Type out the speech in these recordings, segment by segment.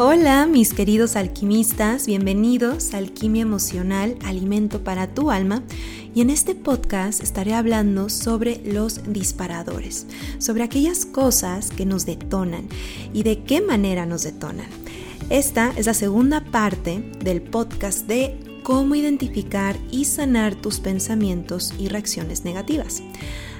Hola mis queridos alquimistas, bienvenidos a Alquimia Emocional, Alimento para tu Alma. Y en este podcast estaré hablando sobre los disparadores, sobre aquellas cosas que nos detonan y de qué manera nos detonan. Esta es la segunda parte del podcast de cómo identificar y sanar tus pensamientos y reacciones negativas.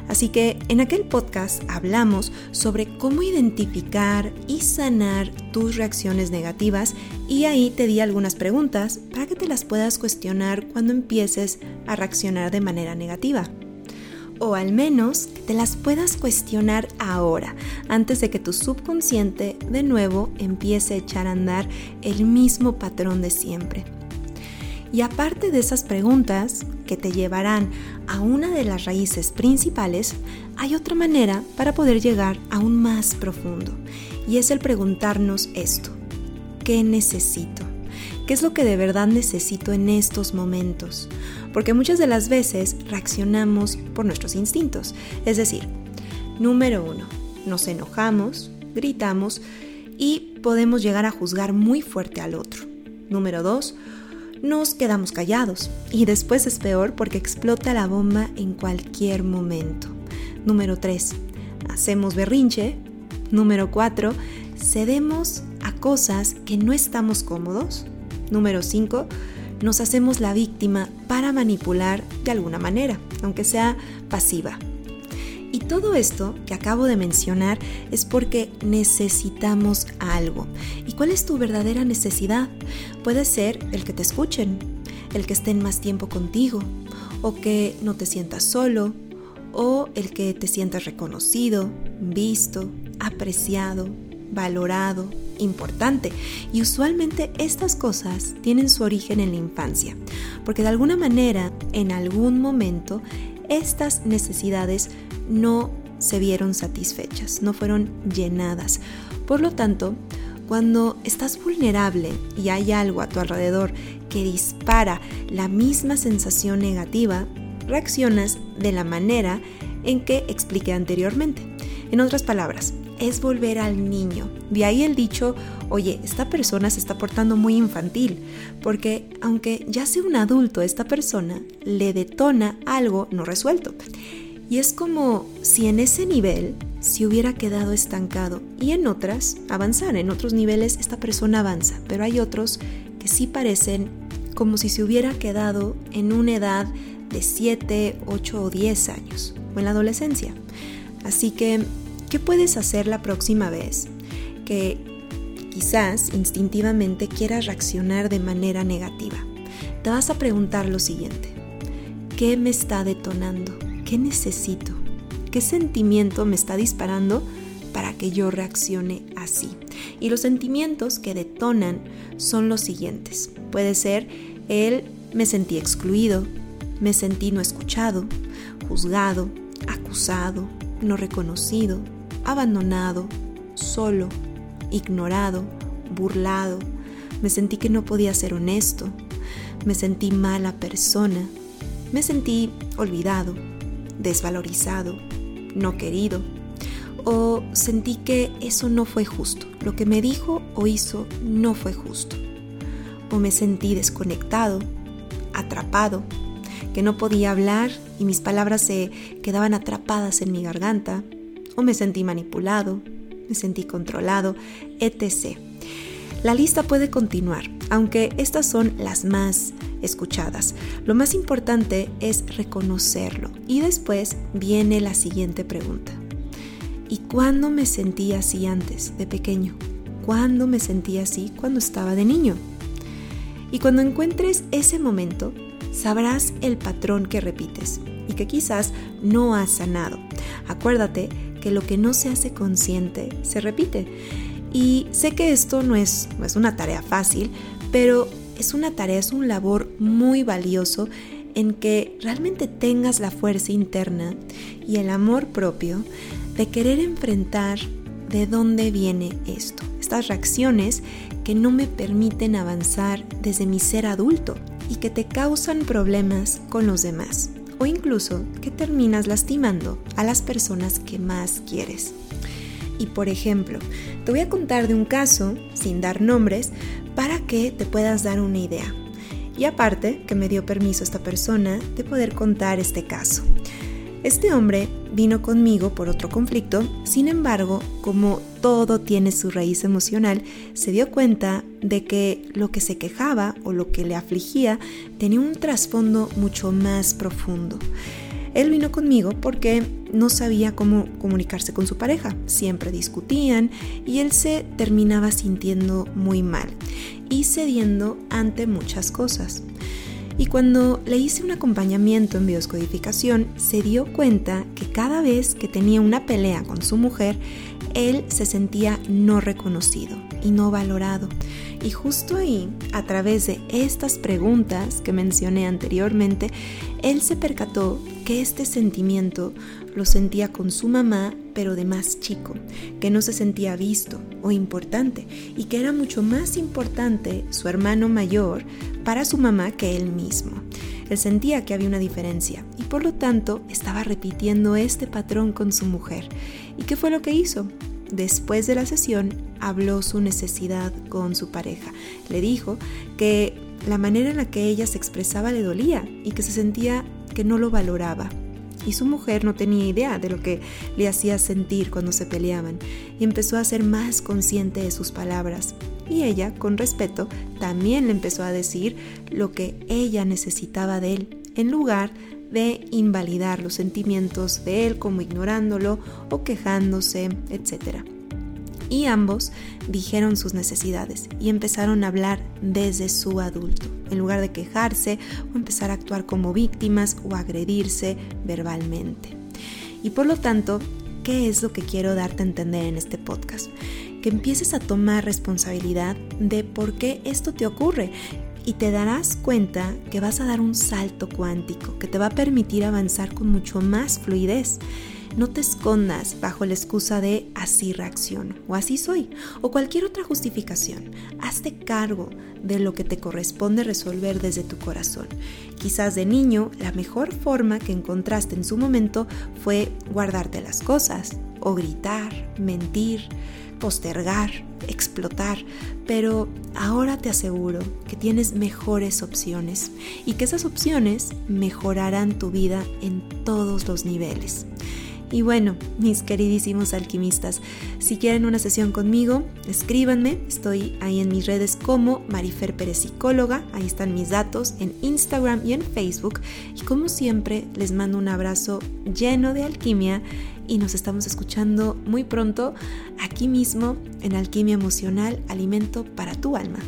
Así que en aquel podcast hablamos sobre cómo identificar y sanar tus reacciones negativas y ahí te di algunas preguntas para que te las puedas cuestionar cuando empieces a reaccionar de manera negativa. O al menos te las puedas cuestionar ahora, antes de que tu subconsciente de nuevo empiece a echar a andar el mismo patrón de siempre. Y aparte de esas preguntas que te llevarán a una de las raíces principales, hay otra manera para poder llegar aún más profundo. Y es el preguntarnos esto. ¿Qué necesito? ¿Qué es lo que de verdad necesito en estos momentos? Porque muchas de las veces reaccionamos por nuestros instintos. Es decir, número uno, nos enojamos, gritamos y podemos llegar a juzgar muy fuerte al otro. Número dos, nos quedamos callados y después es peor porque explota la bomba en cualquier momento. Número 3. Hacemos berrinche. Número 4. Cedemos a cosas que no estamos cómodos. Número 5. Nos hacemos la víctima para manipular de alguna manera, aunque sea pasiva. Y todo esto que acabo de mencionar es porque necesitamos algo. ¿Y cuál es tu verdadera necesidad? Puede ser el que te escuchen, el que estén más tiempo contigo, o que no te sientas solo, o el que te sientas reconocido, visto, apreciado, valorado, importante. Y usualmente estas cosas tienen su origen en la infancia, porque de alguna manera, en algún momento, estas necesidades no se vieron satisfechas, no fueron llenadas. Por lo tanto, cuando estás vulnerable y hay algo a tu alrededor que dispara la misma sensación negativa, reaccionas de la manera en que expliqué anteriormente. En otras palabras, es volver al niño. De ahí el dicho, oye, esta persona se está portando muy infantil, porque aunque ya sea un adulto, esta persona le detona algo no resuelto. Y es como si en ese nivel se hubiera quedado estancado y en otras avanzar. En otros niveles esta persona avanza, pero hay otros que sí parecen como si se hubiera quedado en una edad de 7, 8 o 10 años o en la adolescencia. Así que, ¿qué puedes hacer la próxima vez que quizás instintivamente quieras reaccionar de manera negativa? Te vas a preguntar lo siguiente. ¿Qué me está detonando? ¿Qué necesito? ¿Qué sentimiento me está disparando para que yo reaccione así? Y los sentimientos que detonan son los siguientes. Puede ser el me sentí excluido, me sentí no escuchado, juzgado, acusado, no reconocido, abandonado, solo, ignorado, burlado, me sentí que no podía ser honesto, me sentí mala persona, me sentí olvidado, desvalorizado, no querido, o sentí que eso no fue justo, lo que me dijo o hizo no fue justo, o me sentí desconectado, atrapado, que no podía hablar y mis palabras se quedaban atrapadas en mi garganta, o me sentí manipulado, me sentí controlado, etc. La lista puede continuar, aunque estas son las más escuchadas. Lo más importante es reconocerlo y después viene la siguiente pregunta. ¿Y cuándo me sentí así antes, de pequeño? ¿Cuándo me sentí así cuando estaba de niño? Y cuando encuentres ese momento, sabrás el patrón que repites y que quizás no has sanado. Acuérdate que lo que no se hace consciente se repite. Y sé que esto no es, no es una tarea fácil, pero es una tarea, es un labor muy valioso en que realmente tengas la fuerza interna y el amor propio de querer enfrentar de dónde viene esto, estas reacciones que no me permiten avanzar desde mi ser adulto y que te causan problemas con los demás o incluso que terminas lastimando a las personas que más quieres. Y por ejemplo, te voy a contar de un caso, sin dar nombres, para que te puedas dar una idea. Y aparte, que me dio permiso esta persona de poder contar este caso. Este hombre vino conmigo por otro conflicto, sin embargo, como todo tiene su raíz emocional, se dio cuenta de que lo que se quejaba o lo que le afligía tenía un trasfondo mucho más profundo. Él vino conmigo porque no sabía cómo comunicarse con su pareja, siempre discutían y él se terminaba sintiendo muy mal y cediendo ante muchas cosas. Y cuando le hice un acompañamiento en bioscodificación, se dio cuenta que cada vez que tenía una pelea con su mujer, él se sentía no reconocido y no valorado. Y justo ahí, a través de estas preguntas que mencioné anteriormente, él se percató que este sentimiento lo sentía con su mamá, pero de más chico, que no se sentía visto o importante y que era mucho más importante su hermano mayor para su mamá que él mismo. Él sentía que había una diferencia y por lo tanto estaba repitiendo este patrón con su mujer. ¿Y qué fue lo que hizo? Después de la sesión habló su necesidad con su pareja. Le dijo que la manera en la que ella se expresaba le dolía y que se sentía que no lo valoraba. Y su mujer no tenía idea de lo que le hacía sentir cuando se peleaban y empezó a ser más consciente de sus palabras y ella, con respeto, también le empezó a decir lo que ella necesitaba de él, en lugar de invalidar los sentimientos de él como ignorándolo o quejándose, etc. Y ambos dijeron sus necesidades y empezaron a hablar desde su adulto, en lugar de quejarse o empezar a actuar como víctimas o agredirse verbalmente. Y por lo tanto, ¿qué es lo que quiero darte a entender en este podcast? que empieces a tomar responsabilidad de por qué esto te ocurre y te darás cuenta que vas a dar un salto cuántico que te va a permitir avanzar con mucho más fluidez. No te escondas bajo la excusa de así reacciono o así soy o cualquier otra justificación. Hazte cargo de lo que te corresponde resolver desde tu corazón. Quizás de niño la mejor forma que encontraste en su momento fue guardarte las cosas o gritar, mentir, postergar, explotar, pero ahora te aseguro que tienes mejores opciones y que esas opciones mejorarán tu vida en todos los niveles. Y bueno, mis queridísimos alquimistas, si quieren una sesión conmigo, escríbanme. Estoy ahí en mis redes como Marifer Pérez Psicóloga. Ahí están mis datos en Instagram y en Facebook. Y como siempre, les mando un abrazo lleno de alquimia y nos estamos escuchando muy pronto aquí mismo en Alquimia Emocional, Alimento para tu Alma.